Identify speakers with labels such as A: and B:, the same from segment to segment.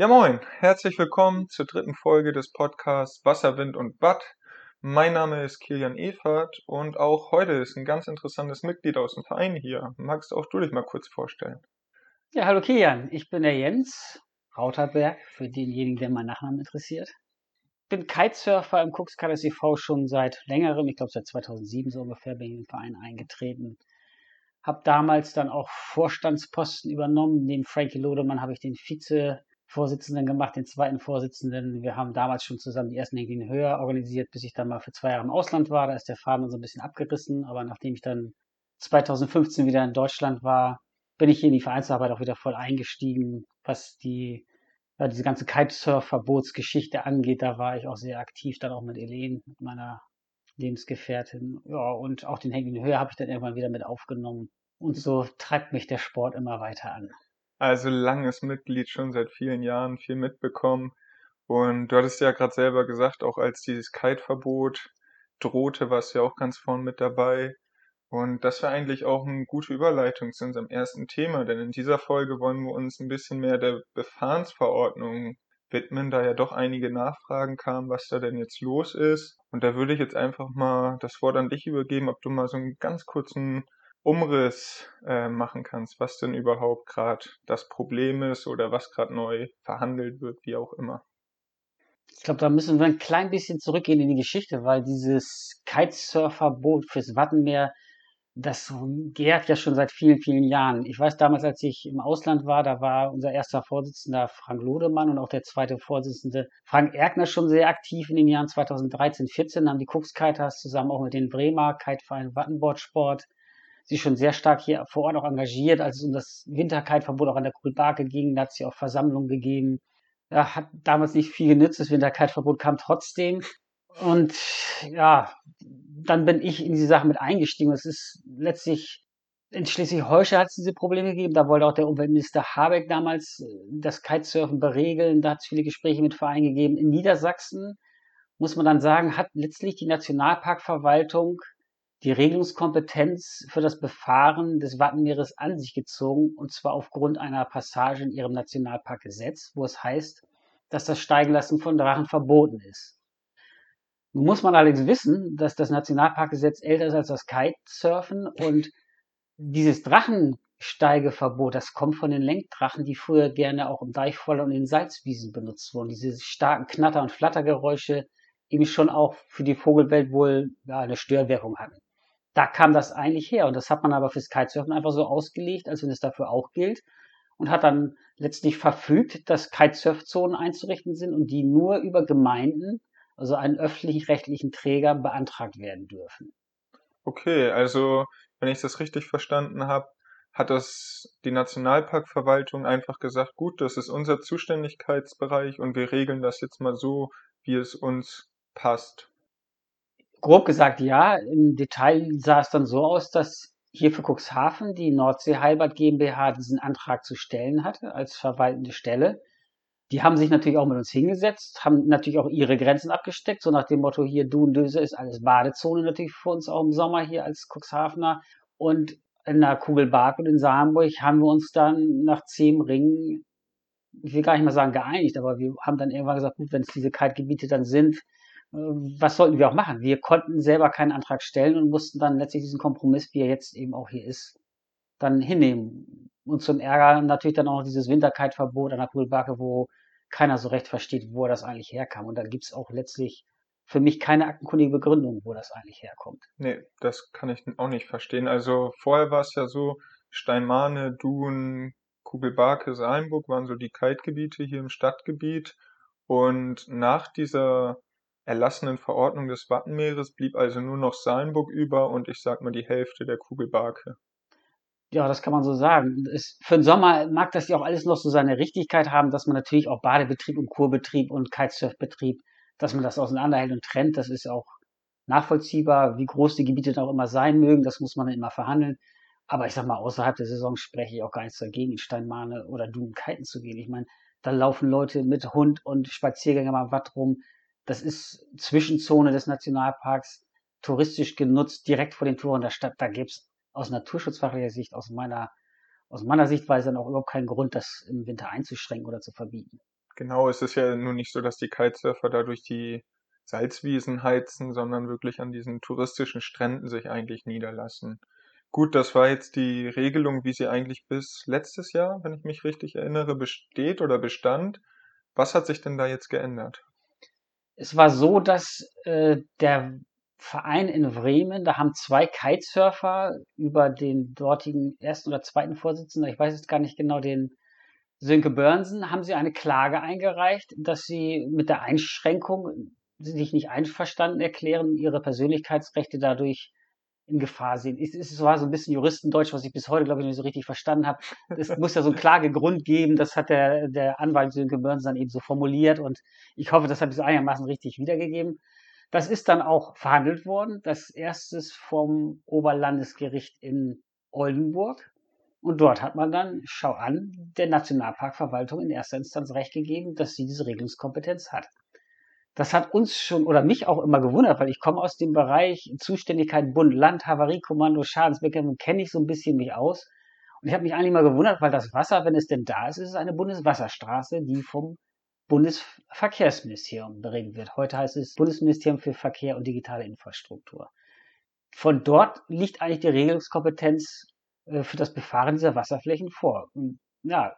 A: Ja moin, herzlich willkommen zur dritten Folge des Podcasts Wasser, Wind und Watt. Mein Name ist Kilian Evert und auch heute ist ein ganz interessantes Mitglied aus dem Verein hier. Magst auch du dich mal kurz vorstellen?
B: Ja, hallo Kilian, ich bin der Jens Rauterberg, für denjenigen, der meinen Nachnamen interessiert. Bin Kitesurfer im Cuxkaders e.V. schon seit längerem, ich glaube seit 2007 so ungefähr bin ich im Verein eingetreten. Hab damals dann auch Vorstandsposten übernommen. Neben Frankie Lodemann habe ich den Vize Vorsitzenden gemacht, den zweiten Vorsitzenden. Wir haben damals schon zusammen die ersten Hänglinge höher organisiert, bis ich dann mal für zwei Jahre im Ausland war. Da ist der Faden so ein bisschen abgerissen. Aber nachdem ich dann 2015 wieder in Deutschland war, bin ich hier in die Vereinsarbeit auch wieder voll eingestiegen, was die ja, diese ganze Kitesurf-Verbotsgeschichte angeht. Da war ich auch sehr aktiv, dann auch mit Elen, meiner Lebensgefährtin. Ja, und auch den Hängling Höhe habe ich dann irgendwann wieder mit aufgenommen. Und so treibt mich der Sport immer weiter an.
A: Also langes Mitglied, schon seit vielen Jahren viel mitbekommen. Und du hattest ja gerade selber gesagt, auch als dieses Kite-Verbot drohte, warst du ja auch ganz vorn mit dabei. Und das war eigentlich auch eine gute Überleitung zu unserem ersten Thema, denn in dieser Folge wollen wir uns ein bisschen mehr der Befahrensverordnung widmen, da ja doch einige Nachfragen kamen, was da denn jetzt los ist. Und da würde ich jetzt einfach mal das Wort an dich übergeben, ob du mal so einen ganz kurzen Umriss äh, machen kannst, was denn überhaupt gerade das Problem ist oder was gerade neu verhandelt wird, wie auch immer.
B: Ich glaube, da müssen wir ein klein bisschen zurückgehen in die Geschichte, weil dieses Kitesurferboot fürs Wattenmeer, das gärt ja schon seit vielen, vielen Jahren. Ich weiß damals, als ich im Ausland war, da war unser erster Vorsitzender Frank Lodemann und auch der zweite Vorsitzende Frank Erkner schon sehr aktiv in den Jahren 2013, 14, haben die Cooks Kiters zusammen auch mit den Bremer Kiteverein Wattenbordsport sich schon sehr stark hier vor Ort auch engagiert, als es um das Winterkiteverbot auch an der Kugelbarke ging. Da hat sie auch Versammlungen gegeben. Ja, hat damals nicht viel genützt. Das Winterkiteverbot kam trotzdem. Und ja, dann bin ich in die Sache mit eingestiegen. Es ist letztlich in Schleswig-Holstein hat es diese Probleme gegeben. Da wollte auch der Umweltminister Habeck damals äh, das Kitesurfen beregeln. Da hat es viele Gespräche mit Vereinen gegeben. In Niedersachsen muss man dann sagen, hat letztlich die Nationalparkverwaltung die Regelungskompetenz für das Befahren des Wattenmeeres an sich gezogen, und zwar aufgrund einer Passage in ihrem Nationalparkgesetz, wo es heißt, dass das Steigenlassen von Drachen verboten ist. Nun muss man allerdings wissen, dass das Nationalparkgesetz älter ist als das Kitesurfen und dieses Drachensteigeverbot, das kommt von den Lenkdrachen, die früher gerne auch im Deichvoller und in Salzwiesen benutzt wurden. Diese starken Knatter- und Flattergeräusche eben schon auch für die Vogelwelt wohl eine Störwirkung hatten da kam das eigentlich her. Und das hat man aber fürs Kitesurfen einfach so ausgelegt, als wenn es dafür auch gilt. Und hat dann letztlich verfügt, dass Kitesurfzonen einzurichten sind und die nur über Gemeinden, also einen öffentlich-rechtlichen Träger, beantragt werden dürfen.
A: Okay, also wenn ich das richtig verstanden habe, hat das die Nationalparkverwaltung einfach gesagt, gut, das ist unser Zuständigkeitsbereich und wir regeln das jetzt mal so, wie es uns passt.
B: Grob gesagt ja. Im Detail sah es dann so aus, dass hier für Cuxhaven die Nordsee Heilbad GmbH diesen Antrag zu stellen hatte als verwaltende Stelle. Die haben sich natürlich auch mit uns hingesetzt, haben natürlich auch ihre Grenzen abgesteckt, so nach dem Motto hier Döse ist alles Badezone natürlich für uns auch im Sommer hier als Cuxhavener. Und in der Kugelbark und in Saarburg haben wir uns dann nach zehn Ringen, ich will gar nicht mal sagen geeinigt, aber wir haben dann irgendwann gesagt, gut, wenn es diese Kaltgebiete dann sind, was sollten wir auch machen? Wir konnten selber keinen Antrag stellen und mussten dann letztlich diesen Kompromiss, wie er jetzt eben auch hier ist, dann hinnehmen. Und zum Ärger natürlich dann auch noch dieses Winterkite-Verbot an der Kugelbacke, wo keiner so recht versteht, wo das eigentlich herkam. Und da gibt's auch letztlich für mich keine aktenkundige Begründung, wo das eigentlich herkommt.
A: Nee, das kann ich auch nicht verstehen. Also vorher war es ja so, Steinmane, Dun, Kugelbarke, Salenburg waren so die Kite-Gebiete hier im Stadtgebiet. Und nach dieser erlassenen Verordnung des Wattenmeeres blieb also nur noch Salenburg über und ich sag mal die Hälfte der Kugelbarke.
B: Ja, das kann man so sagen. Es, für den Sommer mag das ja auch alles noch so seine Richtigkeit haben, dass man natürlich auch Badebetrieb und Kurbetrieb und Kitesurfbetrieb, dass man das auseinanderhält und trennt. Das ist auch nachvollziehbar, wie groß die Gebiete dann auch immer sein mögen. Das muss man dann immer verhandeln. Aber ich sag mal, außerhalb der Saison spreche ich auch gar nichts dagegen, in Steinmane oder Dunen kiten zu gehen. Ich meine, da laufen Leute mit Hund und Spaziergänger mal Watt rum. Das ist Zwischenzone des Nationalparks, touristisch genutzt, direkt vor den Toren der Stadt. Da gibt's aus naturschutzfachlicher Sicht, aus meiner, aus meiner Sichtweise dann auch überhaupt keinen Grund, das im Winter einzuschränken oder zu verbieten.
A: Genau, es ist ja nun nicht so, dass die Kitesurfer dadurch die Salzwiesen heizen, sondern wirklich an diesen touristischen Stränden sich eigentlich niederlassen. Gut, das war jetzt die Regelung, wie sie eigentlich bis letztes Jahr, wenn ich mich richtig erinnere, besteht oder bestand. Was hat sich denn da jetzt geändert?
B: Es war so, dass äh, der Verein in Bremen, da haben zwei Kitesurfer über den dortigen ersten oder zweiten Vorsitzenden, ich weiß jetzt gar nicht genau, den Sönke Börnsen, haben sie eine Klage eingereicht, dass sie mit der Einschränkung sich nicht einverstanden erklären, ihre Persönlichkeitsrechte dadurch in Gefahr sehen. Es, es war so ein bisschen Juristendeutsch, was ich bis heute, glaube ich, nicht so richtig verstanden habe. Es muss ja so einen Klagegrund geben, das hat der, der Anwalt Sönke Börns dann eben so formuliert und ich hoffe, das habe ich so einigermaßen richtig wiedergegeben. Das ist dann auch verhandelt worden, das erstes vom Oberlandesgericht in Oldenburg. Und dort hat man dann, schau an, der Nationalparkverwaltung in erster Instanz recht gegeben, dass sie diese Regelungskompetenz hat das hat uns schon oder mich auch immer gewundert, weil ich komme aus dem Bereich Zuständigkeit Bund, Land, Havariekommando, Schadensbekämpfung, kenne ich so ein bisschen mich aus. Und ich habe mich eigentlich mal gewundert, weil das Wasser, wenn es denn da ist, ist es eine Bundeswasserstraße, die vom Bundesverkehrsministerium beregelt wird. Heute heißt es Bundesministerium für Verkehr und digitale Infrastruktur. Von dort liegt eigentlich die Regelungskompetenz äh, für das Befahren dieser Wasserflächen vor. Und ja,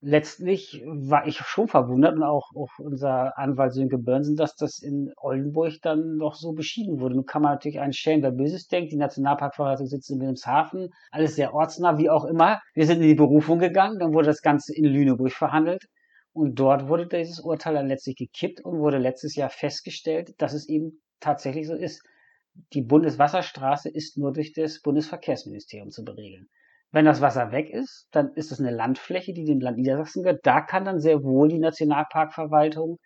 B: letztlich war ich schon verwundert und auch, auch unser Anwalt Sönke Börnsen, dass das in Oldenburg dann noch so beschieden wurde. Nun kann man natürlich einen stellen, wer Böses denkt. Die Nationalparkverwaltung sitzt in Wilhelmshaven, alles sehr ortsnah, wie auch immer. Wir sind in die Berufung gegangen, dann wurde das Ganze in Lüneburg verhandelt. Und dort wurde dieses Urteil dann letztlich gekippt und wurde letztes Jahr festgestellt, dass es eben tatsächlich so ist. Die Bundeswasserstraße ist nur durch das Bundesverkehrsministerium zu beregeln. Wenn das Wasser weg ist, dann ist es eine Landfläche, die dem Land Niedersachsen gehört. Da kann dann sehr wohl die Nationalparkverwaltung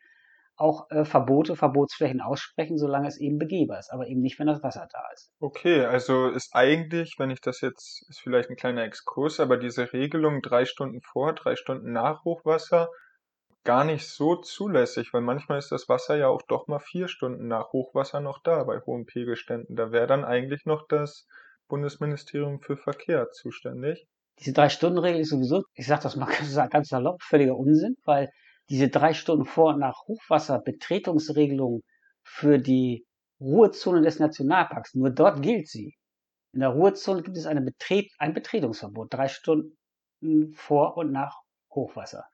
B: auch äh, Verbote, Verbotsflächen aussprechen, solange es eben begehbar ist, aber eben nicht, wenn das Wasser da ist.
A: Okay, also ist eigentlich, wenn ich das jetzt, ist vielleicht ein kleiner Exkurs, aber diese Regelung drei Stunden vor, drei Stunden nach Hochwasser gar nicht so zulässig, weil manchmal ist das Wasser ja auch doch mal vier Stunden nach Hochwasser noch da bei hohen Pegelständen. Da wäre dann eigentlich noch das Bundesministerium für Verkehr zuständig.
B: Diese Drei-Stunden-Regel ist sowieso, ich sage das mal ganz salopp, völliger Unsinn, weil diese drei Stunden vor und nach Hochwasser Betretungsregelung für die Ruhezone des Nationalparks, nur dort gilt sie. In der Ruhezone gibt es Betret ein Betretungsverbot, drei Stunden vor und nach Hochwasser.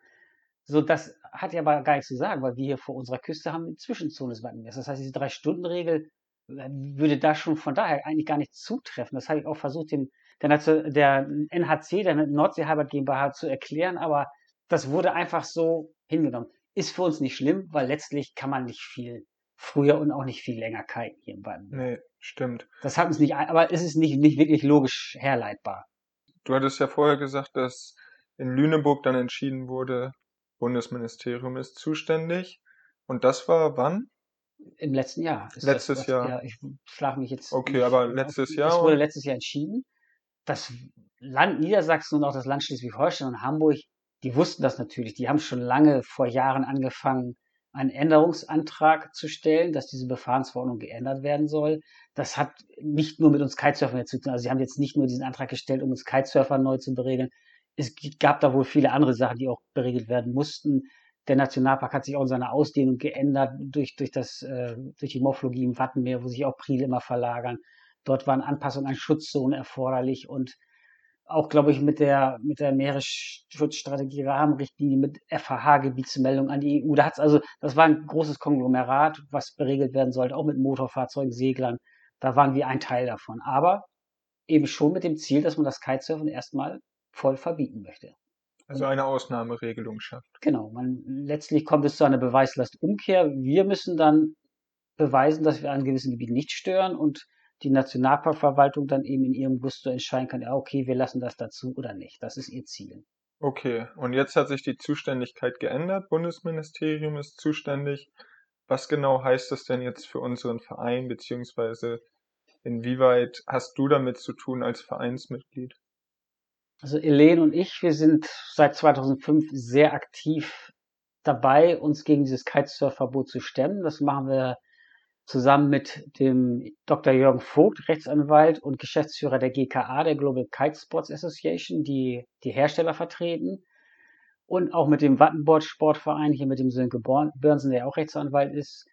B: So, das hat ja aber gar nichts zu sagen, weil wir hier vor unserer Küste haben eine Zwischenzone des Wattenmeers. Das heißt, diese Drei-Stunden-Regel würde da schon von daher eigentlich gar nicht zutreffen. Das habe ich auch versucht, dem, der, der NHC, der Nordsee Halbert GmbH, zu erklären, aber das wurde einfach so hingenommen. Ist für uns nicht schlimm, weil letztlich kann man nicht viel früher und auch nicht viel länger kiten hier im Baden.
A: Nee, stimmt.
B: Das hat uns nicht, aber es ist nicht, nicht wirklich logisch herleitbar.
A: Du hattest ja vorher gesagt, dass in Lüneburg dann entschieden wurde, Bundesministerium ist zuständig. Und das war wann?
B: Im letzten Jahr.
A: letztes das, Jahr.
B: Ja, ich schlage mich jetzt.
A: Okay, aber letztes Jahr.
B: Es wurde letztes Jahr entschieden. Das Land Niedersachsen und auch das Land Schleswig-Holstein und Hamburg, die wussten das natürlich. Die haben schon lange vor Jahren angefangen, einen Änderungsantrag zu stellen, dass diese Befahrensverordnung geändert werden soll. Das hat nicht nur mit uns Kitesurfern zu tun. Also sie haben jetzt nicht nur diesen Antrag gestellt, um uns Kitesurfer neu zu beregeln. Es gab da wohl viele andere Sachen, die auch beregelt werden mussten. Der Nationalpark hat sich auch in seiner Ausdehnung geändert durch, durch, das, äh, durch die Morphologie im Wattenmeer, wo sich auch Priel immer verlagern. Dort waren Anpassungen an Schutzzonen erforderlich und auch, glaube ich, mit der, mit der Meeresschutzstrategie Rahmenrichtlinie, mit FHH-Gebietsmeldung an die EU. Da hat's also, das war ein großes Konglomerat, was beregelt werden sollte, auch mit Motorfahrzeugen, Seglern. Da waren wir ein Teil davon. Aber eben schon mit dem Ziel, dass man das Kitesurfen erstmal voll verbieten möchte.
A: Also eine Ausnahmeregelung schafft.
B: Genau. Man, letztlich kommt es zu einer Beweislastumkehr. Wir müssen dann beweisen, dass wir an gewissen Gebieten nicht stören und die Nationalparkverwaltung dann eben in ihrem Gusto entscheiden kann, ja, okay, wir lassen das dazu oder nicht. Das ist ihr Ziel.
A: Okay, und jetzt hat sich die Zuständigkeit geändert. Bundesministerium ist zuständig. Was genau heißt das denn jetzt für unseren Verein, beziehungsweise inwieweit hast du damit zu tun als Vereinsmitglied?
B: Also Elaine und ich, wir sind seit 2005 sehr aktiv dabei, uns gegen dieses Kitesurf-Verbot zu stemmen. Das machen wir zusammen mit dem Dr. Jürgen Vogt, Rechtsanwalt und Geschäftsführer der GKA, der Global Kite Sports Association, die die Hersteller vertreten. und auch mit dem Wattenbord Sportverein, hier mit dem Sönke Börnsen, der auch Rechtsanwalt ist,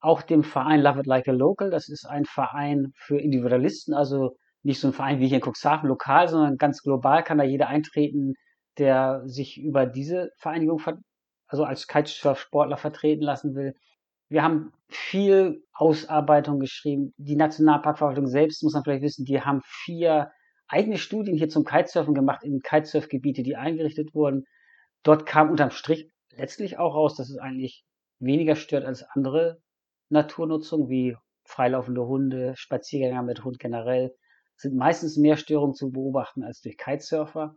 B: auch dem Verein Love It Like a Local. Das ist ein Verein für Individualisten, also nicht so ein Verein wie hier in Cuxhaven lokal, sondern ganz global kann da jeder eintreten, der sich über diese Vereinigung, also als Kitesurf-Sportler vertreten lassen will. Wir haben viel Ausarbeitung geschrieben. Die Nationalparkverwaltung selbst, muss man vielleicht wissen, die haben vier eigene Studien hier zum Kitesurfen gemacht in Kitesurfgebiete, die eingerichtet wurden. Dort kam unterm Strich letztlich auch raus, dass es eigentlich weniger stört als andere Naturnutzung wie freilaufende Hunde, Spaziergänger mit Hund generell sind meistens mehr Störungen zu beobachten als durch Kitesurfer.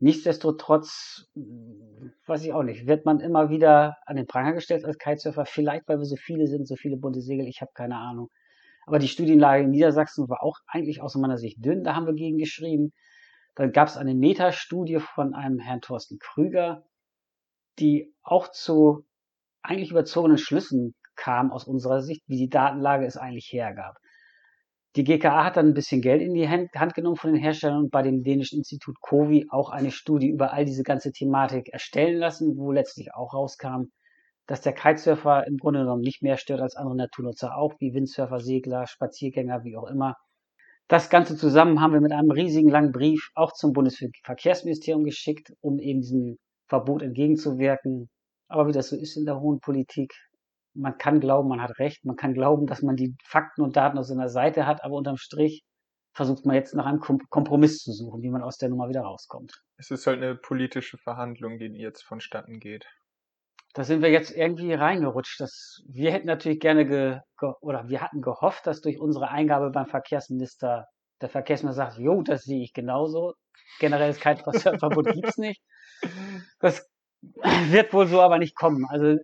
B: Nichtsdestotrotz, hm, weiß ich auch nicht, wird man immer wieder an den Pranger gestellt als Kitesurfer. Vielleicht, weil wir so viele sind, so viele bunte Segel, ich habe keine Ahnung. Aber die Studienlage in Niedersachsen war auch eigentlich aus meiner Sicht dünn, da haben wir gegen geschrieben. Dann gab es eine Metastudie von einem Herrn Thorsten Krüger, die auch zu eigentlich überzogenen Schlüssen kam aus unserer Sicht, wie die Datenlage es eigentlich hergab. Die GKA hat dann ein bisschen Geld in die Hand genommen von den Herstellern und bei dem dänischen Institut COVI auch eine Studie über all diese ganze Thematik erstellen lassen, wo letztlich auch rauskam, dass der Kitesurfer im Grunde genommen nicht mehr stört als andere Naturnutzer auch, wie Windsurfer, Segler, Spaziergänger, wie auch immer. Das Ganze zusammen haben wir mit einem riesigen langen Brief auch zum Bundesverkehrsministerium geschickt, um eben diesem Verbot entgegenzuwirken. Aber wie das so ist in der hohen Politik, man kann glauben, man hat recht, man kann glauben, dass man die Fakten und Daten auf seiner Seite hat, aber unterm Strich versucht man jetzt nach einem Kompromiss zu suchen, wie man aus der Nummer wieder rauskommt.
A: Es ist halt eine politische Verhandlung, die jetzt vonstatten geht.
B: Da sind wir jetzt irgendwie reingerutscht. Das, wir hätten natürlich gerne ge, ge, oder wir hatten gehofft, dass durch unsere Eingabe beim Verkehrsminister der Verkehrsminister sagt, jo, das sehe ich genauso. Generelles Kitesurfverbot gibt's nicht. Das wird wohl so aber nicht kommen. Also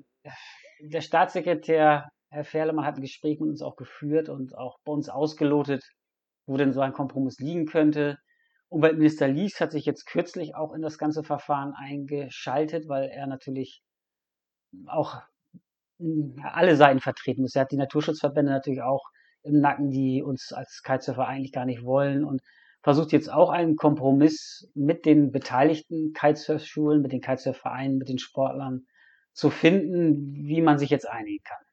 B: der Staatssekretär, Herr Ferlemann, hat ein Gespräch mit uns auch geführt und auch bei uns ausgelotet, wo denn so ein Kompromiss liegen könnte. Umweltminister Lies hat sich jetzt kürzlich auch in das ganze Verfahren eingeschaltet, weil er natürlich auch alle Seiten vertreten muss. Er hat die Naturschutzverbände natürlich auch im Nacken, die uns als Kitesurfer eigentlich gar nicht wollen und versucht jetzt auch einen Kompromiss mit den beteiligten Kitesurf-Schulen, mit den Kitesurf-Vereinen, mit den Sportlern zu finden, wie man sich jetzt einigen kann.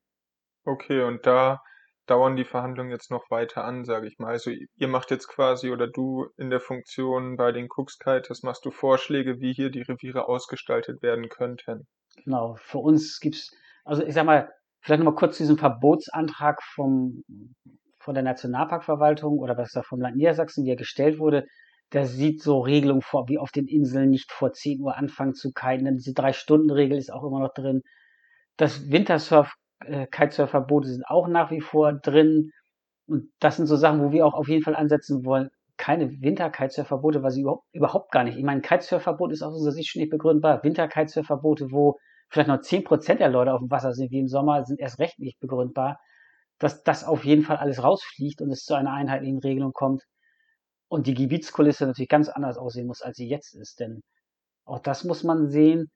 A: Okay, und da dauern die Verhandlungen jetzt noch weiter an, sage ich mal. Also ihr macht jetzt quasi oder du in der Funktion bei den Cookskiters machst du Vorschläge, wie hier die Reviere ausgestaltet werden könnten.
B: Genau, für uns gibt's, also ich sag mal, vielleicht nochmal kurz diesen Verbotsantrag vom, von der Nationalparkverwaltung oder was da vom Land Niedersachsen, wie er gestellt wurde, der sieht so Regelungen vor, wie auf den Inseln nicht vor 10 Uhr anfangen zu kiten. Diese Drei-Stunden-Regel ist auch immer noch drin. Das Wintersurf, äh, Kitesurf-Verbote sind auch nach wie vor drin. Und das sind so Sachen, wo wir auch auf jeden Fall ansetzen wollen. Keine Winter-Kitesurf-Verbote, weil sie überhaupt, überhaupt gar nicht. Ich meine, Kitesurf-Verbot ist aus unserer Sicht schon nicht begründbar. Winter-Kitesurf-Verbote, wo vielleicht noch 10% der Leute auf dem Wasser sind wie im Sommer, sind erst recht nicht begründbar. Dass das auf jeden Fall alles rausfliegt und es zu einer einheitlichen Regelung kommt und die Gebietskulisse natürlich ganz anders aussehen muss, als sie jetzt ist. Denn auch das muss man sehen.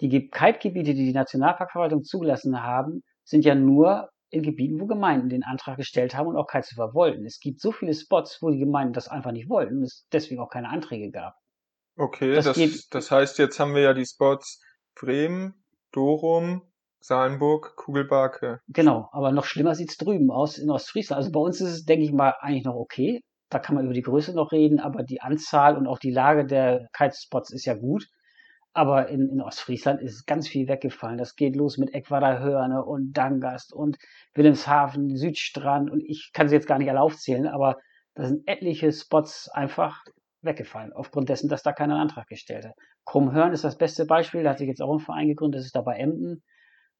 B: Die Kite-Gebiete, die die Nationalparkverwaltung zugelassen haben, sind ja nur in Gebieten, wo Gemeinden den Antrag gestellt haben und auch Kitesurfer wollten. Es gibt so viele Spots, wo die Gemeinden das einfach nicht wollten und es deswegen auch keine Anträge gab.
A: Okay, das, das, das heißt, jetzt haben wir ja die Spots Bremen, Dorum, Salenburg, Kugelbarke.
B: Genau, aber noch schlimmer sieht's drüben aus in Ostfriesland. Also bei uns ist es, denke ich mal, eigentlich noch okay da kann man über die Größe noch reden, aber die Anzahl und auch die Lage der Kitespots ist ja gut. Aber in, in Ostfriesland ist ganz viel weggefallen. Das geht los mit Eckwader und Dangast und Wilhelmshaven, Südstrand und ich kann sie jetzt gar nicht alle aufzählen, aber da sind etliche Spots einfach weggefallen, aufgrund dessen, dass da keiner einen Antrag gestellt hat. Krummhörn ist das beste Beispiel, da hat sich jetzt auch ein Verein gegründet, das ist da bei Emden.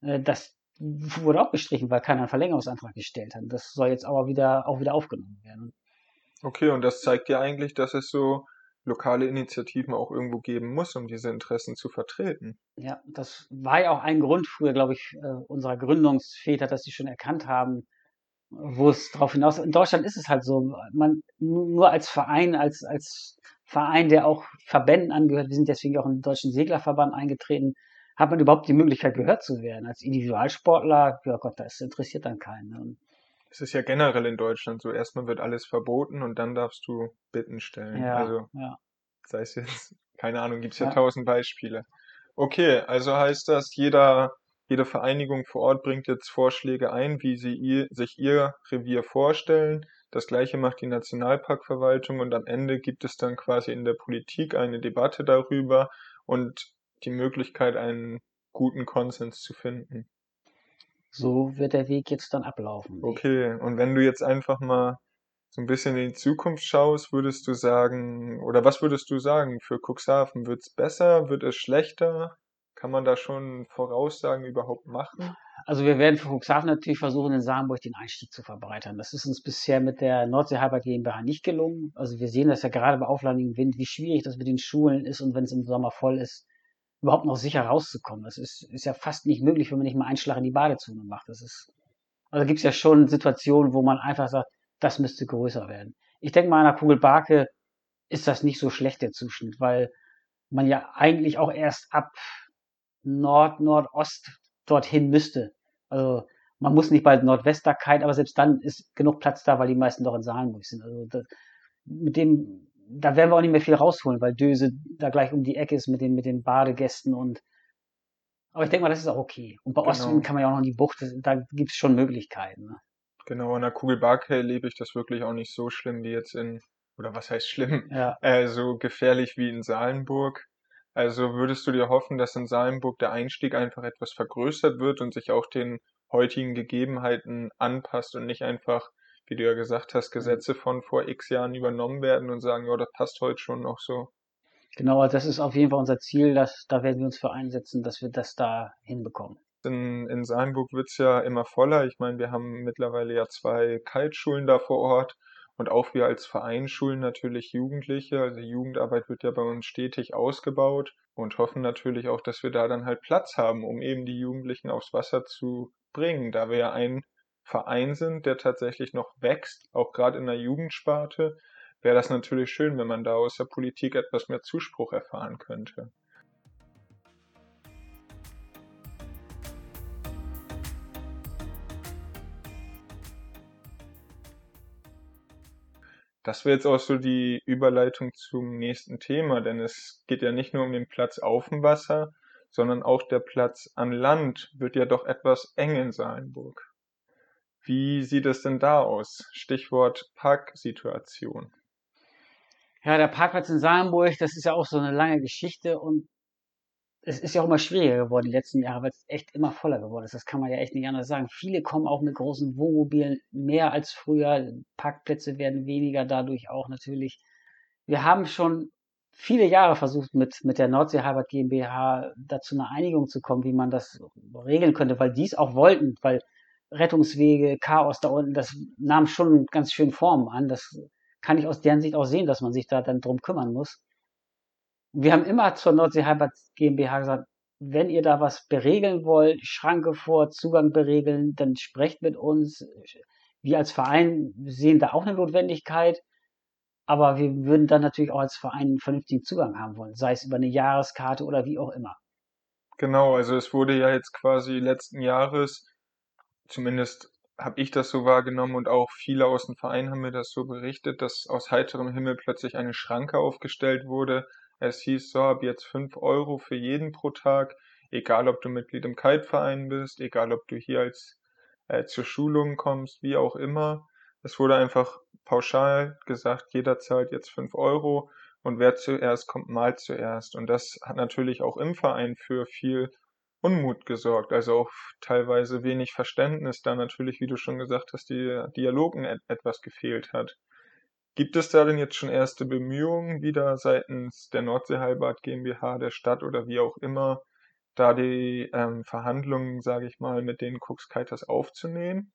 B: Äh, das wurde auch gestrichen, weil keiner einen Verlängerungsantrag gestellt hat. Das soll jetzt aber wieder, auch wieder aufgenommen werden.
A: Okay, und das zeigt ja eigentlich, dass es so lokale Initiativen auch irgendwo geben muss, um diese Interessen zu vertreten.
B: Ja, das war ja auch ein Grund früher, glaube ich, äh, unserer Gründungsväter, dass sie schon erkannt haben, wo es darauf hinaus. In Deutschland ist es halt so, man nur als Verein, als als Verein, der auch Verbänden angehört, wir sind deswegen auch im Deutschen Seglerverband eingetreten, hat man überhaupt die Möglichkeit gehört zu werden. Als Individualsportler, ja Gott, das interessiert dann keinen. Ne? Und
A: es ist ja generell in Deutschland so, erstmal wird alles verboten und dann darfst du Bitten stellen.
B: Ja,
A: also
B: ja.
A: sei es jetzt, keine Ahnung, gibt es ja, ja tausend Beispiele. Okay, also heißt das, jeder, jede Vereinigung vor Ort bringt jetzt Vorschläge ein, wie sie ihr, sich ihr Revier vorstellen. Das gleiche macht die Nationalparkverwaltung und am Ende gibt es dann quasi in der Politik eine Debatte darüber und die Möglichkeit, einen guten Konsens zu finden.
B: So wird der Weg jetzt dann ablaufen.
A: Okay, und wenn du jetzt einfach mal so ein bisschen in die Zukunft schaust, würdest du sagen, oder was würdest du sagen für Cuxhaven? Wird es besser? Wird es schlechter? Kann man da schon Voraussagen überhaupt machen?
B: Also wir werden für Cuxhaven natürlich versuchen, in Saarburg den Einstieg zu verbreitern. Das ist uns bisher mit der Nordsee Halber GmbH nicht gelungen. Also wir sehen das ja gerade bei auflandigem Wind, wie schwierig das mit den Schulen ist und wenn es im Sommer voll ist, überhaupt noch sicher rauszukommen. Das ist, ist ja fast nicht möglich, wenn man nicht mal einen Schlag in die Badezone macht. Das ist, also gibt es ja schon Situationen, wo man einfach sagt, das müsste größer werden. Ich denke mal, der Kugelbarke ist das nicht so schlecht, der Zuschnitt, weil man ja eigentlich auch erst ab Nord, Nordost dorthin müsste. Also man muss nicht bei Nordwesterkeit, aber selbst dann ist genug Platz da, weil die meisten doch in Salenburg sind. Also das, mit dem da werden wir auch nicht mehr viel rausholen, weil Döse da gleich um die Ecke ist mit den, mit den Badegästen und aber ich denke mal, das ist auch okay. Und bei genau. Ostwind kann man ja auch noch in die Bucht, da gibt es schon Möglichkeiten. Ne?
A: Genau, an der Kugelbarke erlebe ich das wirklich auch nicht so schlimm wie jetzt in, oder was heißt schlimm, ja. äh, so gefährlich wie in Salenburg. Also würdest du dir hoffen, dass in Salenburg der Einstieg einfach etwas vergrößert wird und sich auch den heutigen Gegebenheiten anpasst und nicht einfach wie du ja gesagt hast, Gesetze von vor x Jahren übernommen werden und sagen, ja, das passt heute schon noch so.
B: Genau, also das ist auf jeden Fall unser Ziel, dass, da werden wir uns für einsetzen, dass wir das da hinbekommen.
A: In, in Saarburg wird's ja immer voller. Ich meine, wir haben mittlerweile ja zwei Kaltschulen da vor Ort und auch wir als Verein schulen natürlich Jugendliche. Also Jugendarbeit wird ja bei uns stetig ausgebaut und hoffen natürlich auch, dass wir da dann halt Platz haben, um eben die Jugendlichen aufs Wasser zu bringen, da wir ja ein Verein sind, der tatsächlich noch wächst, auch gerade in der Jugendsparte, wäre das natürlich schön, wenn man da aus der Politik etwas mehr Zuspruch erfahren könnte. Das wäre jetzt auch so die Überleitung zum nächsten Thema, denn es geht ja nicht nur um den Platz auf dem Wasser, sondern auch der Platz an Land wird ja doch etwas eng in Salenburg. Wie sieht es denn da aus? Stichwort Parksituation.
B: Ja, der Parkplatz in Salenburg, das ist ja auch so eine lange Geschichte und es ist ja auch immer schwieriger geworden die letzten Jahre, weil es echt immer voller geworden ist. Das kann man ja echt nicht anders sagen. Viele kommen auch mit großen Wohnmobilen mehr als früher. Parkplätze werden weniger dadurch auch natürlich. Wir haben schon viele Jahre versucht, mit, mit der Nordsee Harvard GmbH dazu eine Einigung zu kommen, wie man das regeln könnte, weil die es auch wollten, weil Rettungswege, Chaos da unten, das nahm schon ganz schön Form an. Das kann ich aus deren Sicht auch sehen, dass man sich da dann drum kümmern muss. Wir haben immer zur Nordsee Halbert GmbH gesagt, wenn ihr da was beregeln wollt, Schranke vor, Zugang beregeln, dann sprecht mit uns. Wir als Verein sehen da auch eine Notwendigkeit, aber wir würden dann natürlich auch als Verein einen vernünftigen Zugang haben wollen, sei es über eine Jahreskarte oder wie auch immer.
A: Genau, also es wurde ja jetzt quasi letzten Jahres zumindest habe ich das so wahrgenommen und auch viele aus dem Verein haben mir das so berichtet, dass aus heiterem Himmel plötzlich eine Schranke aufgestellt wurde. Es hieß so, ab jetzt fünf Euro für jeden pro Tag, egal ob du Mitglied im Kiteverein bist, egal ob du hier als äh, zur Schulung kommst, wie auch immer. Es wurde einfach pauschal gesagt, jeder zahlt jetzt fünf Euro und wer zuerst kommt, mal zuerst. Und das hat natürlich auch im Verein für viel Unmut gesorgt, also auch teilweise wenig Verständnis, da natürlich, wie du schon gesagt hast, die Dialogen et etwas gefehlt hat. Gibt es da denn jetzt schon erste Bemühungen wieder seitens der Nordseeheilbad GmbH, der Stadt oder wie auch immer, da die ähm, Verhandlungen, sage ich mal, mit den Cuxkiters aufzunehmen?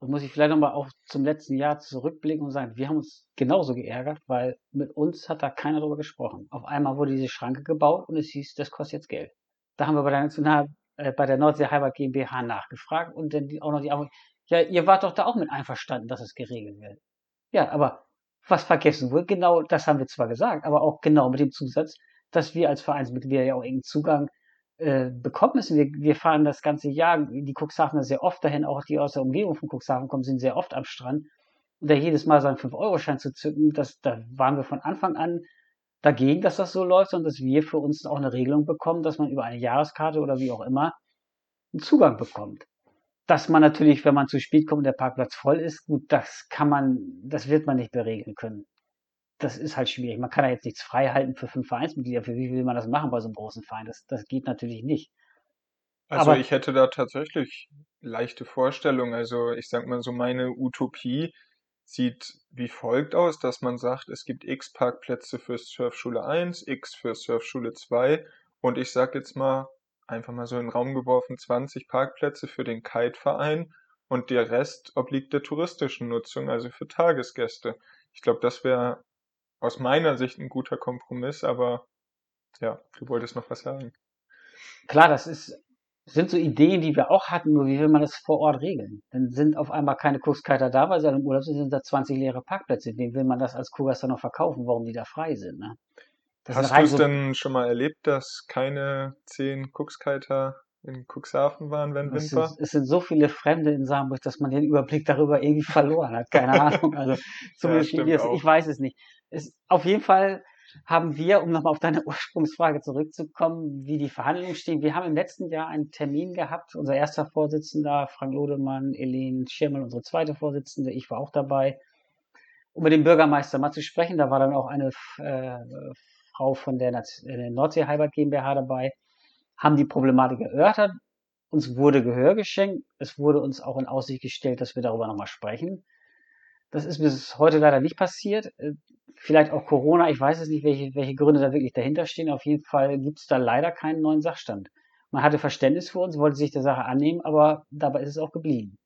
B: Da muss ich vielleicht nochmal auch zum letzten Jahr zurückblicken und sagen, wir haben uns genauso geärgert, weil mit uns hat da keiner drüber gesprochen. Auf einmal wurde diese Schranke gebaut und es hieß, das kostet jetzt Geld. Da haben wir bei der National, äh, bei der Nordsee Halbert GmbH nachgefragt und dann auch noch die Antwort, ja, ihr wart doch da auch mit einverstanden, dass es geregelt wird. Ja, aber was vergessen wurde, genau das haben wir zwar gesagt, aber auch genau mit dem Zusatz, dass wir als Vereinsmitglieder ja auch irgendeinen Zugang äh, bekommen müssen. Wir, wir fahren das ganze Jahr, die Cuxhavener sehr oft dahin, auch die aus der Umgebung von Cuxhaven kommen, sind sehr oft am Strand. Und da jedes Mal seinen 5-Euro-Schein zu zücken, das, da waren wir von Anfang an dagegen, dass das so läuft, sondern dass wir für uns auch eine Regelung bekommen, dass man über eine Jahreskarte oder wie auch immer einen Zugang bekommt. Dass man natürlich, wenn man zu spät kommt und der Parkplatz voll ist, gut, das kann man, das wird man nicht beregeln können. Das ist halt schwierig. Man kann ja jetzt nichts frei halten für fünf Vereinsmitglieder. Für wie will man das machen bei so einem großen Verein? Das, das geht natürlich nicht.
A: Also Aber ich hätte da tatsächlich leichte Vorstellungen. Also ich sag mal so, meine Utopie sieht wie folgt aus, dass man sagt, es gibt x Parkplätze für Surfschule 1, x für Surfschule 2 und ich sag jetzt mal, einfach mal so in den Raum geworfen, 20 Parkplätze für den Kite-Verein und der Rest obliegt der touristischen Nutzung, also für Tagesgäste. Ich glaube, das wäre aus meiner Sicht ein guter Kompromiss, aber ja, du wolltest noch was sagen.
B: Klar, das ist sind so Ideen, die wir auch hatten, nur wie will man das vor Ort regeln? Dann sind auf einmal keine Kuxkiter da, weil sie im Urlaub sind, sind da 20 leere Parkplätze. Wem will man das als Kuhgaster noch verkaufen, warum die da frei sind? Ne?
A: Hast du es so denn schon mal erlebt, dass keine 10 Kuxkiter in Cuxhaven waren, wenn Wind war?
B: Es sind so viele Fremde in Saarburg, dass man den Überblick darüber irgendwie verloren hat. Keine Ahnung. Also zumindest ja, ich weiß es nicht. Es, auf jeden Fall haben wir, um nochmal auf deine Ursprungsfrage zurückzukommen, wie die Verhandlungen stehen. Wir haben im letzten Jahr einen Termin gehabt. Unser erster Vorsitzender, Frank Lodemann, Elen Schirmel, unsere zweite Vorsitzende, ich war auch dabei, um mit dem Bürgermeister mal zu sprechen. Da war dann auch eine äh, Frau von der, der Nordsee Heibert GmbH dabei, haben die Problematik erörtert. Uns wurde Gehör geschenkt. Es wurde uns auch in Aussicht gestellt, dass wir darüber nochmal sprechen. Das ist bis heute leider nicht passiert. Vielleicht auch Corona, ich weiß es nicht, welche, welche Gründe da wirklich dahinter stehen. Auf jeden Fall gibt es da leider keinen neuen Sachstand. Man hatte Verständnis für uns, wollte sich der Sache annehmen, aber dabei ist es auch geblieben.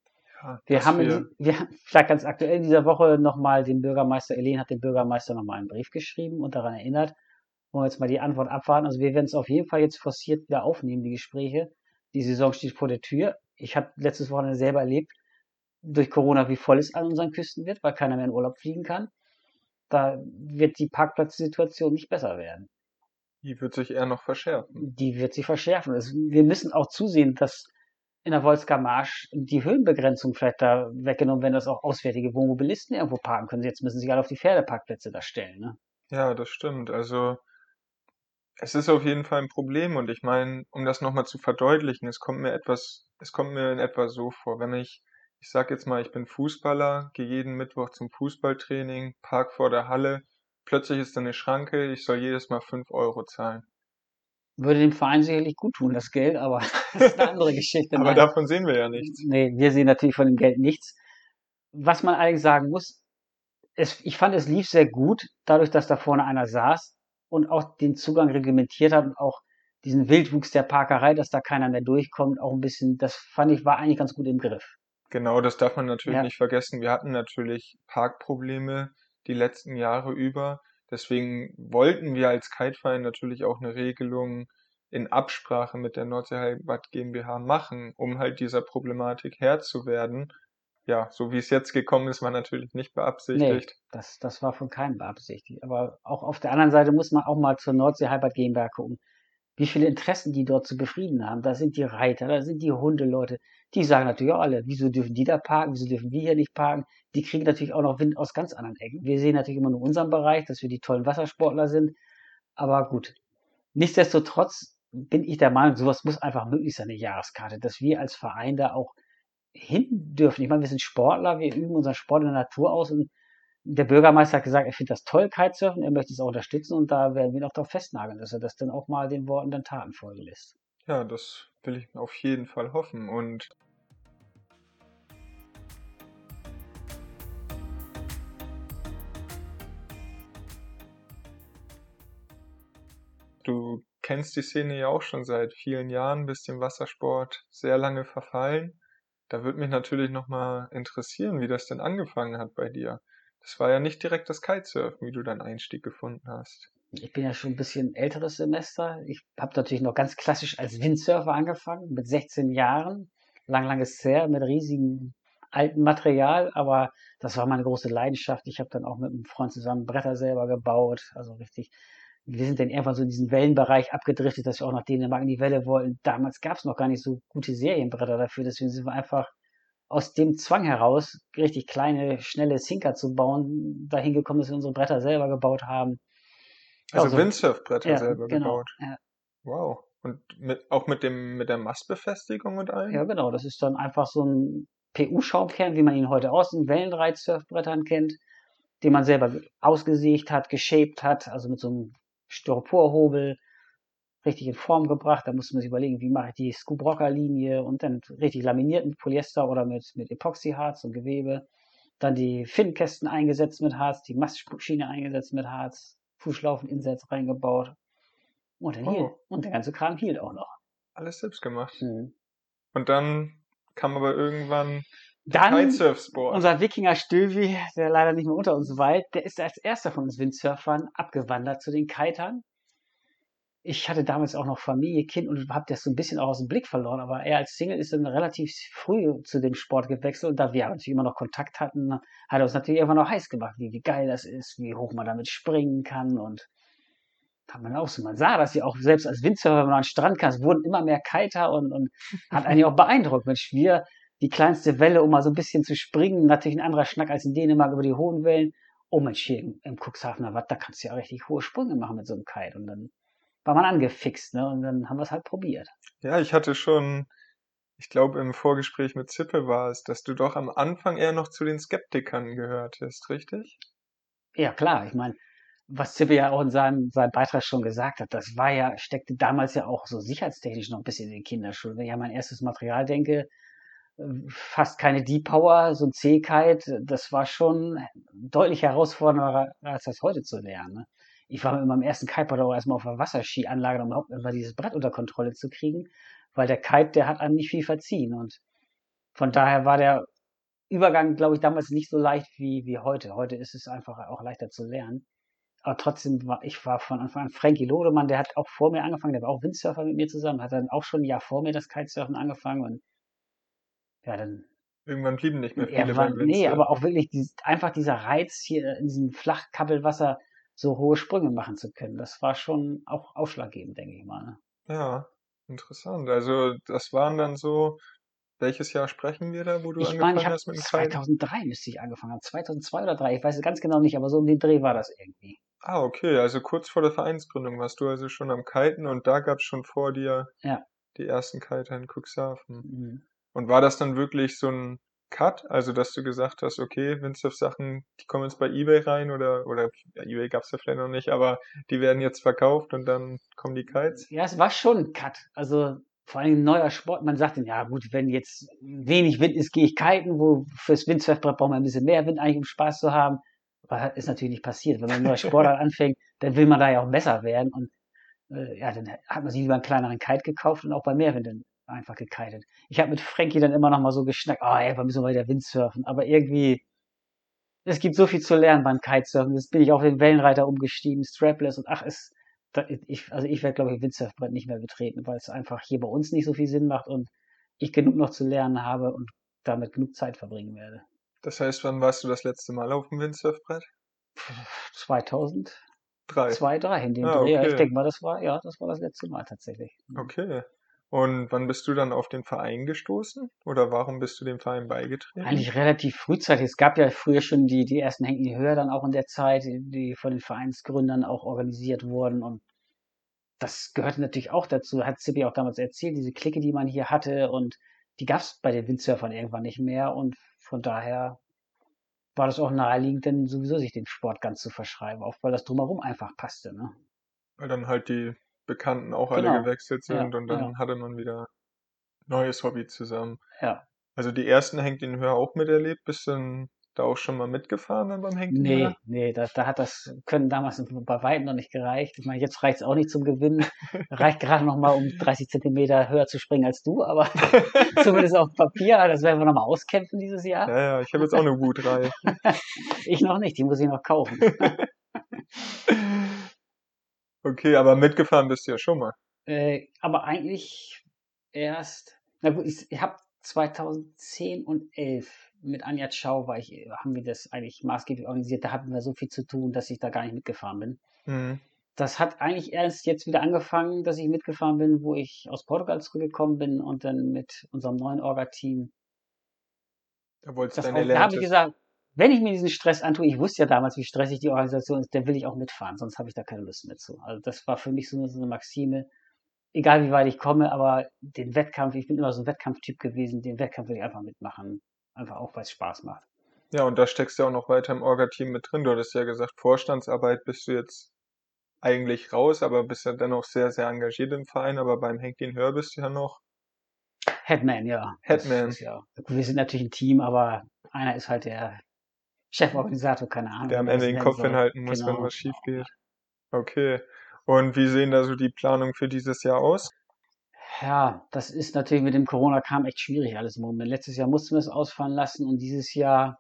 B: Ja, wir haben, wir, wir, vielleicht ganz aktuell in dieser Woche nochmal den Bürgermeister, Elen hat dem Bürgermeister nochmal einen Brief geschrieben und daran erinnert, wollen wir jetzt mal die Antwort abwarten. Also wir werden es auf jeden Fall jetzt forciert wieder aufnehmen, die Gespräche. Die Saison steht vor der Tür. Ich habe letztes Wochenende selber erlebt, durch Corona, wie voll es an unseren Küsten wird, weil keiner mehr in Urlaub fliegen kann. Da wird die Parkplatzsituation nicht besser werden.
A: Die wird sich eher noch verschärfen.
B: Die wird sich verschärfen. wir müssen auch zusehen, dass in der Wolfsker Marsch die Höhenbegrenzung vielleicht da weggenommen werden, dass auch auswärtige Wohnmobilisten irgendwo parken können. Jetzt müssen sie alle auf die Pferdeparkplätze da stellen. Ne?
A: Ja, das stimmt. Also es ist auf jeden Fall ein Problem und ich meine, um das nochmal zu verdeutlichen, es kommt mir etwas, es kommt mir in etwa so vor, wenn ich ich sag jetzt mal, ich bin Fußballer, gehe jeden Mittwoch zum Fußballtraining, park vor der Halle, plötzlich ist da eine Schranke, ich soll jedes Mal fünf Euro zahlen.
B: Würde dem Verein sicherlich gut tun, das Geld, aber das ist eine andere Geschichte.
A: aber davon sehen wir ja nichts.
B: Nee, wir sehen natürlich von dem Geld nichts. Was man allerdings sagen muss, es, ich fand, es lief sehr gut, dadurch, dass da vorne einer saß und auch den Zugang reglementiert hat und auch diesen Wildwuchs der Parkerei, dass da keiner mehr durchkommt, auch ein bisschen, das fand ich, war eigentlich ganz gut im Griff.
A: Genau, das darf man natürlich Ja. nicht vergessen. Wir hatten natürlich Parkprobleme die letzten Jahre über. Deswegen wollten wir als Kiteverein natürlich auch eine Regelung in Absprache mit der Nordseeheimat GmbH machen, um halt dieser Problematik Herr zu werden. Ja, so wie es jetzt gekommen ist, war natürlich nicht Nee, beabsichtigt.
B: das, das war von keinem beabsichtigt. Aber auch auf der anderen Seite muss man auch mal zur Nordsee Halbert GmbH gucken wie viele Interessen die dort zu befrieden haben. Da sind die Reiter, da sind die Hundeleute. Die sagen natürlich auch alle, wieso dürfen die da parken, wieso dürfen wir hier nicht parken. Die kriegen natürlich auch noch Wind aus ganz anderen Ecken. Wir sehen natürlich immer nur unseren Bereich, dass wir die tollen Wassersportler sind. Aber gut. Nichtsdestotrotz bin ich der Meinung, sowas muss einfach möglich sein, eine Jahreskarte, dass wir als Verein da auch hin dürfen. Ich meine, wir sind Sportler, wir üben unseren Sport in der Natur aus und der Bürgermeister hat gesagt, er findet das toll, Kitesurfen, er möchte es auch unterstützen und da werden wir ihn auch darauf festnageln, dass er das dann auch mal den Worten dann Taten folgen lässt.
A: Ja, das will ich auf jeden Fall hoffen und Du kennst die Szene ja auch schon seit vielen Jahren, bist dem Wassersport sehr lange verfallen. Da würde mich natürlich nochmal interessieren, wie das denn angefangen hat bei dir. Das war ja nicht direkt das Kitesurfen, wie du deinen Einstieg gefunden hast.
B: Ich bin ja schon ein bisschen älteres Semester. Ich habe natürlich noch ganz klassisch als Windsurfer angefangen, mit 16 Jahren. Lang, langes her, mit riesigem alten Material, aber das war meine große Leidenschaft. Ich habe dann auch mit einem Freund zusammen Bretter selber gebaut, also richtig. Wir sind dann irgendwann so in diesen Wellenbereich abgedriftet, dass wir auch nach Dänemark in die Welle wollten. Damals gab es noch gar nicht so gute Serienbretter dafür, deswegen sind wir einfach aus dem Zwang heraus, richtig kleine, schnelle Sinker zu bauen, dahin gekommen, dass wir unsere Bretter selber gebaut haben.
A: Also,
B: Also,
A: Windsurfbretter
B: ja,
A: selber
B: genau.
A: gebaut.
B: Ja,
A: Wow. Und mit, auch mit dem, mit der Mastbefestigung und allem?
B: ja, genau. Das ist dann einfach so ein PU-Schaumkern, wie man ihn heute aus den Wellenreitsurfbrettern kennt, den man selber ge- ausgesägt hat, geshaped hat, also mit so einem Styroporhobel richtig in Form gebracht. Da musste man sich überlegen, wie mache ich die Scoop-Rocker-Linie und dann richtig laminiert mit Polyester oder mit, mit Epoxyharz und Gewebe. Dann die Finnkästen eingesetzt mit Harz, die Mastschiene eingesetzt mit Harz, Fußschlaufen-Insets reingebaut. Und dann hielt.
A: Oh.
B: Und der ganze Kram hielt auch noch.
A: Alles selbst gemacht.
B: Mhm.
A: Und dann kam aber irgendwann
B: Dann unser Wikinger Stövi, der leider nicht mehr unter uns weilt, der ist als erster von uns Windsurfern abgewandert zu den Kitern. Ich hatte damals auch noch Familie, Kind und habe das so ein bisschen auch aus dem Blick verloren, aber er als Single ist dann relativ früh zu dem Sport gewechselt und da wir natürlich immer noch Kontakt hatten, hat er uns natürlich irgendwann noch heiß gemacht, wie, wie geil das ist, wie hoch man damit springen kann und hat man auch so, man sah das ja auch selbst als Windsurfer, wenn man an den Strand kam, es wurden immer mehr Kiter und, und hat ja auch beeindruckt. Mensch, wir, die kleinste Welle, um mal so ein bisschen zu springen, natürlich ein anderer Schnack als in Dänemark über die hohen Wellen. Oh Mensch, hier im, im Cuxhavener Watt, da kannst du ja richtig hohe Sprünge machen mit so einem Kite. Und dann war man angefixt, ne? Und dann haben wir es halt probiert.
A: Ja, ich hatte schon, ich glaube, im Vorgespräch mit Zippe war es, dass du doch am Anfang eher noch zu den Skeptikern gehörtest, richtig?
B: Ja, klar, ich meine, was Zippe ja auch in seinem, seinem Beitrag schon gesagt hat, das war ja, steckte damals ja auch so sicherheitstechnisch noch ein bisschen in den Kinderschuhen. Wenn ich an mein erstes Material denke, fast keine Deep Power, so ein C-Kite, das war schon deutlich herausfordernder, als das heute zu lernen. Ne? Ich war mit meinem ersten Kiteboard auch erstmal auf der Wasserskianlage, um überhaupt mal dieses Brett unter Kontrolle zu kriegen, weil der Kite, der hat einem nicht viel verziehen und von daher war der Übergang, glaube ich, damals nicht so leicht wie, wie heute. Heute ist es einfach auch leichter zu lernen. Aber trotzdem war, ich war von Anfang an Frankie Lodemann, der hat auch vor mir angefangen, der war auch Windsurfer mit mir zusammen, hat dann auch schon ein Jahr vor mir das Kitesurfen angefangen und ja, dann
A: Irgendwann blieben nicht mehr viele
B: war, nee, aber auch wirklich dieses, einfach dieser Reiz hier in diesem Flachkabbelwasser so hohe Sprünge machen zu können, das war schon auch ausschlaggebend, denke ich mal. Ne?
A: Ja, interessant. Also das waren dann so, welches Jahr sprechen wir da, wo du
B: Ich
A: angefangen
B: meine, ich habe
A: hast mit dem Kiten?
B: 2003 müsste ich angefangen haben, 2002 oder 3, ich weiß es ganz genau nicht, aber so um den Dreh war das irgendwie.
A: Ah, okay, also kurz vor der Vereinsgründung warst du also schon am Kiten und da gab es schon vor dir
B: Ja.
A: die ersten Kiter in Cuxhaven.
B: Mhm.
A: Und war das dann wirklich so ein Cut, also dass du gesagt hast, okay, Windsurf-Sachen, die kommen jetzt bei eBay rein oder, oder ja, eBay gab es ja vielleicht noch nicht, aber die werden jetzt verkauft und dann kommen die Kites?
B: Ja, es war schon ein Cut. Also vor allem ein neuer Sport. Man sagt dann, ja gut, wenn jetzt wenig Wind ist, gehe ich kiten, wo fürs Windsurfbrett braucht man ein bisschen mehr Wind eigentlich, um Spaß zu haben. Aber ist natürlich nicht passiert. Wenn man einen neuen Sportart anfängt, dann will man da ja auch besser werden. Und äh, ja, dann hat man sich lieber einen kleineren Kite gekauft und auch bei Mehrwind dann einfach gekitet. Ich habe mit Frankie dann immer noch mal so geschnackt, ah, oh, ey, wir müssen mal wieder Windsurfen. Aber irgendwie, es gibt so viel zu lernen beim Kitesurfen. Jetzt bin ich auf den Wellenreiter umgestiegen, strapless und ach, es, da, ich, also ich werde, glaube ich, Windsurfbrett nicht mehr betreten, weil es einfach hier bei uns nicht so viel Sinn macht und ich genug noch zu lernen habe und damit genug Zeit verbringen werde.
A: Das heißt, wann warst du das letzte Mal auf dem Windsurfbrett?
B: 2002,
A: Drei.
B: 2003 in dem
A: Ah,
B: Dreh. Ja, ich denke mal, das war, ja, das war das letzte Mal tatsächlich.
A: Okay. Und wann bist du dann auf den Verein gestoßen? Oder warum bist du dem Verein beigetreten?
B: Eigentlich relativ frühzeitig. Es gab ja früher schon die, die ersten Hängen in Höhe dann auch in der Zeit, die von den Vereinsgründern auch organisiert wurden. Und das gehörte natürlich auch dazu, hat Zippy auch damals erzählt, diese Clique, die man hier hatte. Und die gab es bei den Windsurfern irgendwann nicht mehr. Und von daher war das auch naheliegend, denn sowieso sich dem Sport ganz zu verschreiben, auch weil das drumherum einfach passte. Ne?
A: Weil dann halt die Bekannten auch
B: Genau.
A: alle gewechselt sind
B: Ja,
A: und dann
B: ja.
A: hatte man wieder neues Hobby zusammen.
B: Ja.
A: Also die ersten Hängt in Höhe auch miterlebt, bist du dann da auch schon mal mitgefahren dann beim Hängt
B: Nee,
A: Höhe?
B: nee, da, da hat das Können damals bei weitem noch nicht gereicht. Ich meine, jetzt reicht es auch nicht zum Gewinnen. Reicht gerade noch mal, um 30 Zentimeter höher zu springen als du, aber zumindest auf Papier. Das werden wir noch mal auskämpfen dieses Jahr.
A: Ja, ja, ich habe jetzt auch eine Wut 3.
B: Ich noch nicht, die muss ich noch kaufen.
A: Okay, aber mitgefahren bist du ja schon mal.
B: Äh, aber eigentlich erst, na gut, ich, ich habe 2010 und 11 mit Anja Schau war ich, haben wir das eigentlich maßgeblich organisiert. Da hatten wir so viel zu tun, dass ich da gar nicht mitgefahren bin.
A: Mhm.
B: Das hat eigentlich erst jetzt wieder angefangen, dass ich mitgefahren bin, wo ich aus Portugal zurückgekommen bin und dann mit unserem neuen Orga-Team.
A: Da wolltest du deine
B: auch, da habe ich gesagt, wenn ich mir diesen Stress antue, ich wusste ja damals, wie stressig die Organisation ist, dann will ich auch mitfahren, sonst habe ich da keine Lust mehr zu. Also das war für mich so eine Maxime, egal wie weit ich komme, aber den Wettkampf, ich bin immer so ein Wettkampftyp gewesen, den Wettkampf will ich einfach mitmachen, einfach auch, weil es Spaß macht.
A: Ja, und da steckst du ja auch noch weiter im Orga-Team mit drin. Du hattest ja gesagt, Vorstandsarbeit bist du jetzt eigentlich raus, aber bist ja dennoch sehr, sehr engagiert im Verein, aber beim Henk den Hör bist du ja noch.
B: Headman, ja.
A: Headman.
B: Ja, wir sind natürlich ein Team, aber einer ist halt der Cheforganisator, keine Ahnung.
A: Der am Ende den Kopf hinhalten muss, genau. wenn was schief geht. Okay. Und wie sehen da so die Planungen für dieses Jahr aus?
B: Ja, das ist natürlich mit dem Corona kam echt schwierig alles im Moment. Letztes Jahr mussten wir es ausfallen lassen und dieses Jahr,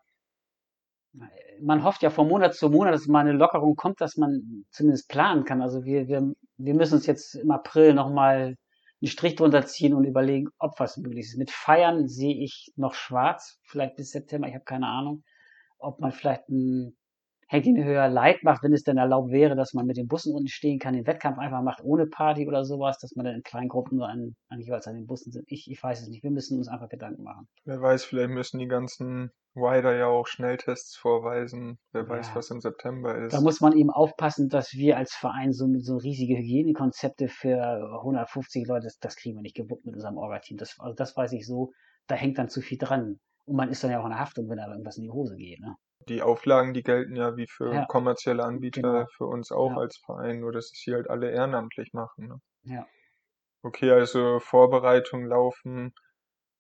B: man hofft ja von Monat zu Monat, dass mal eine Lockerung kommt, dass man zumindest planen kann. Also wir, wir, wir müssen uns jetzt im April nochmal einen Strich drunter ziehen und überlegen, ob was möglich ist. Mit Feiern sehe ich noch schwarz, vielleicht bis September, ich habe keine Ahnung, ob man vielleicht ein hängt ihn höher Leid macht, wenn es denn erlaubt wäre, dass man mit den Bussen unten stehen kann, den Wettkampf einfach macht ohne Party oder sowas, dass man dann in kleinen Gruppen nur an, an jeweils an den Bussen sind. Ich, ich weiß es nicht. Wir müssen uns einfach Gedanken machen.
A: Wer weiß, vielleicht müssen die ganzen Rider ja auch Schnelltests vorweisen. Wer ja. weiß, was im September ist.
B: Da muss man eben aufpassen, dass wir als Verein so, so riesige Hygienekonzepte für 150 Leute, das, das kriegen wir nicht gewuppt mit unserem Orga-Team. Das, also das weiß ich so, da hängt dann zu viel dran. Und man ist dann ja auch in der Haftung, wenn da irgendwas in die Hose geht. Ne?
A: die Auflagen, die gelten ja wie für ja. kommerzielle Anbieter genau. für uns auch ja. als Verein, nur dass es hier halt alle ehrenamtlich machen. Ne?
B: Ja.
A: Okay, also Vorbereitungen laufen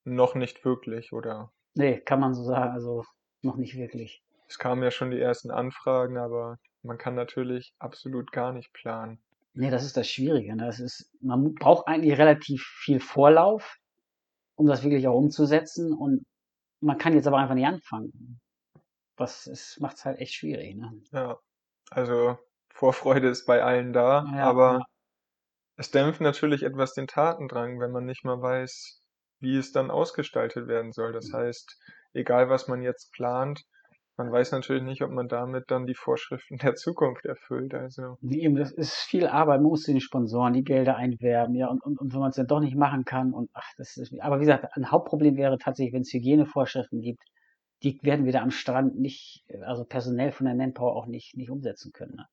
A: noch nicht wirklich, oder?
B: Nee, kann man so sagen, also noch nicht wirklich.
A: Es kamen ja schon die ersten Anfragen, aber man kann natürlich absolut gar nicht planen.
B: Nee, das ist das Schwierige. Ne? Das ist, man braucht eigentlich relativ viel Vorlauf, um das wirklich auch umzusetzen und man kann jetzt aber einfach nicht anfangen das macht es halt echt schwierig. Ne?
A: Ja, also Vorfreude ist bei allen da, ja, aber ja. es dämpft natürlich etwas den Tatendrang, wenn man nicht mal weiß, wie es dann ausgestaltet werden soll. Das mhm. heißt, egal was man jetzt plant, man weiß natürlich nicht, ob man damit dann die Vorschriften der Zukunft erfüllt. Also.
B: Eben, das ist viel Arbeit. Man muss den Sponsoren die Gelder einwerben, ja, und, und, und wenn man es dann doch nicht machen kann und ach, das ist, aber wie gesagt, ein Hauptproblem wäre tatsächlich, wenn es Hygienevorschriften gibt, die werden wir da am Strand nicht, also personell von der Manpower auch nicht, nicht umsetzen können. Ne?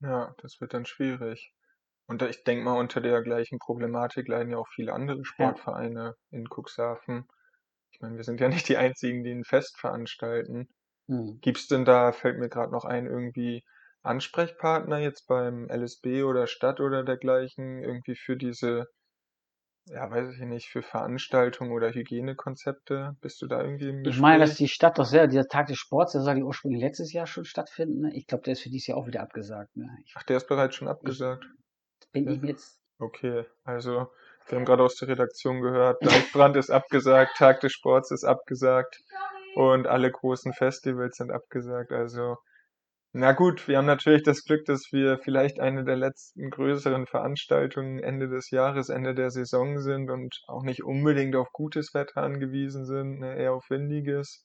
A: Ja, das wird dann schwierig. Und ich denke mal, unter der gleichen Problematik leiden ja auch viele andere Sportvereine ja. in Cuxhaven. Ich meine, wir sind ja nicht die einzigen, die ein Fest veranstalten. Hm. es denn da, fällt mir gerade noch ein, irgendwie Ansprechpartner jetzt beim LSB oder Stadt oder dergleichen, irgendwie für diese ja, weiß ich nicht, für Veranstaltungen oder Hygienekonzepte? Bist du da irgendwie im
B: Ich meine, dass die Stadt doch sehr, dieser Tag des Sports, der soll ja ursprünglich letztes Jahr schon stattfinden. Ne? Ich glaube, der ist für dieses Jahr auch wieder abgesagt. Ne?
A: Ach, der ist bereits schon abgesagt.
B: Ich, bin ich jetzt.
A: Okay, also wir haben gerade aus der Redaktion gehört, Deichbrand ist abgesagt, Tag des Sports ist abgesagt und alle großen Festivals sind abgesagt. Also na gut, wir haben natürlich das Glück, dass wir vielleicht eine der letzten größeren Veranstaltungen Ende des Jahres, Ende der Saison sind und auch nicht unbedingt auf gutes Wetter angewiesen sind, ne, eher auf windiges.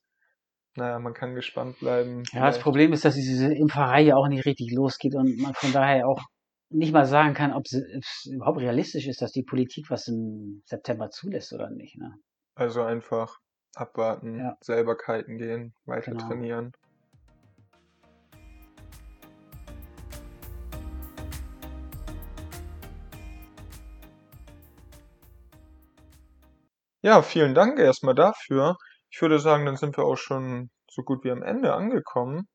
A: Naja, man kann gespannt bleiben.
B: Ja, das Problem ist, dass diese Impferei ja auch nicht richtig losgeht und man von daher auch nicht mal sagen kann, ob es überhaupt realistisch ist, dass die Politik was im September zulässt oder nicht. Ne?
A: Also einfach abwarten, ja. selber kiten gehen, weiter genau. trainieren. Ja, vielen Dank erstmal dafür. Ich würde sagen, dann sind wir auch schon so gut wie am Ende angekommen.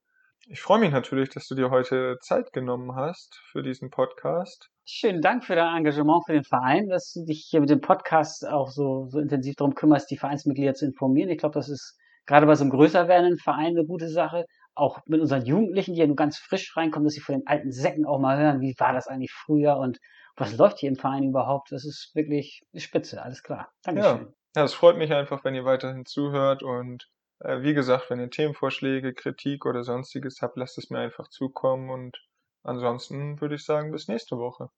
A: Ich freue mich natürlich, dass du dir heute Zeit genommen hast für diesen Podcast.
B: Schönen Dank für dein Engagement für den Verein, dass du dich hier mit dem Podcast auch so, so intensiv darum kümmerst, die Vereinsmitglieder zu informieren. Ich glaube, das ist gerade bei so einem größer werdenden Verein eine gute Sache. Auch mit unseren Jugendlichen, die ja nur ganz frisch reinkommen, dass sie von den alten Säcken auch mal hören, wie war das eigentlich früher und was läuft hier im Verein überhaupt? Das ist wirklich spitze, alles klar. Dankeschön.
A: Ja, es freut mich einfach, wenn ihr weiterhin zuhört und äh, wie gesagt, wenn ihr Themenvorschläge, Kritik oder sonstiges habt, lasst es mir einfach zukommen und ansonsten würde ich sagen, bis nächste Woche.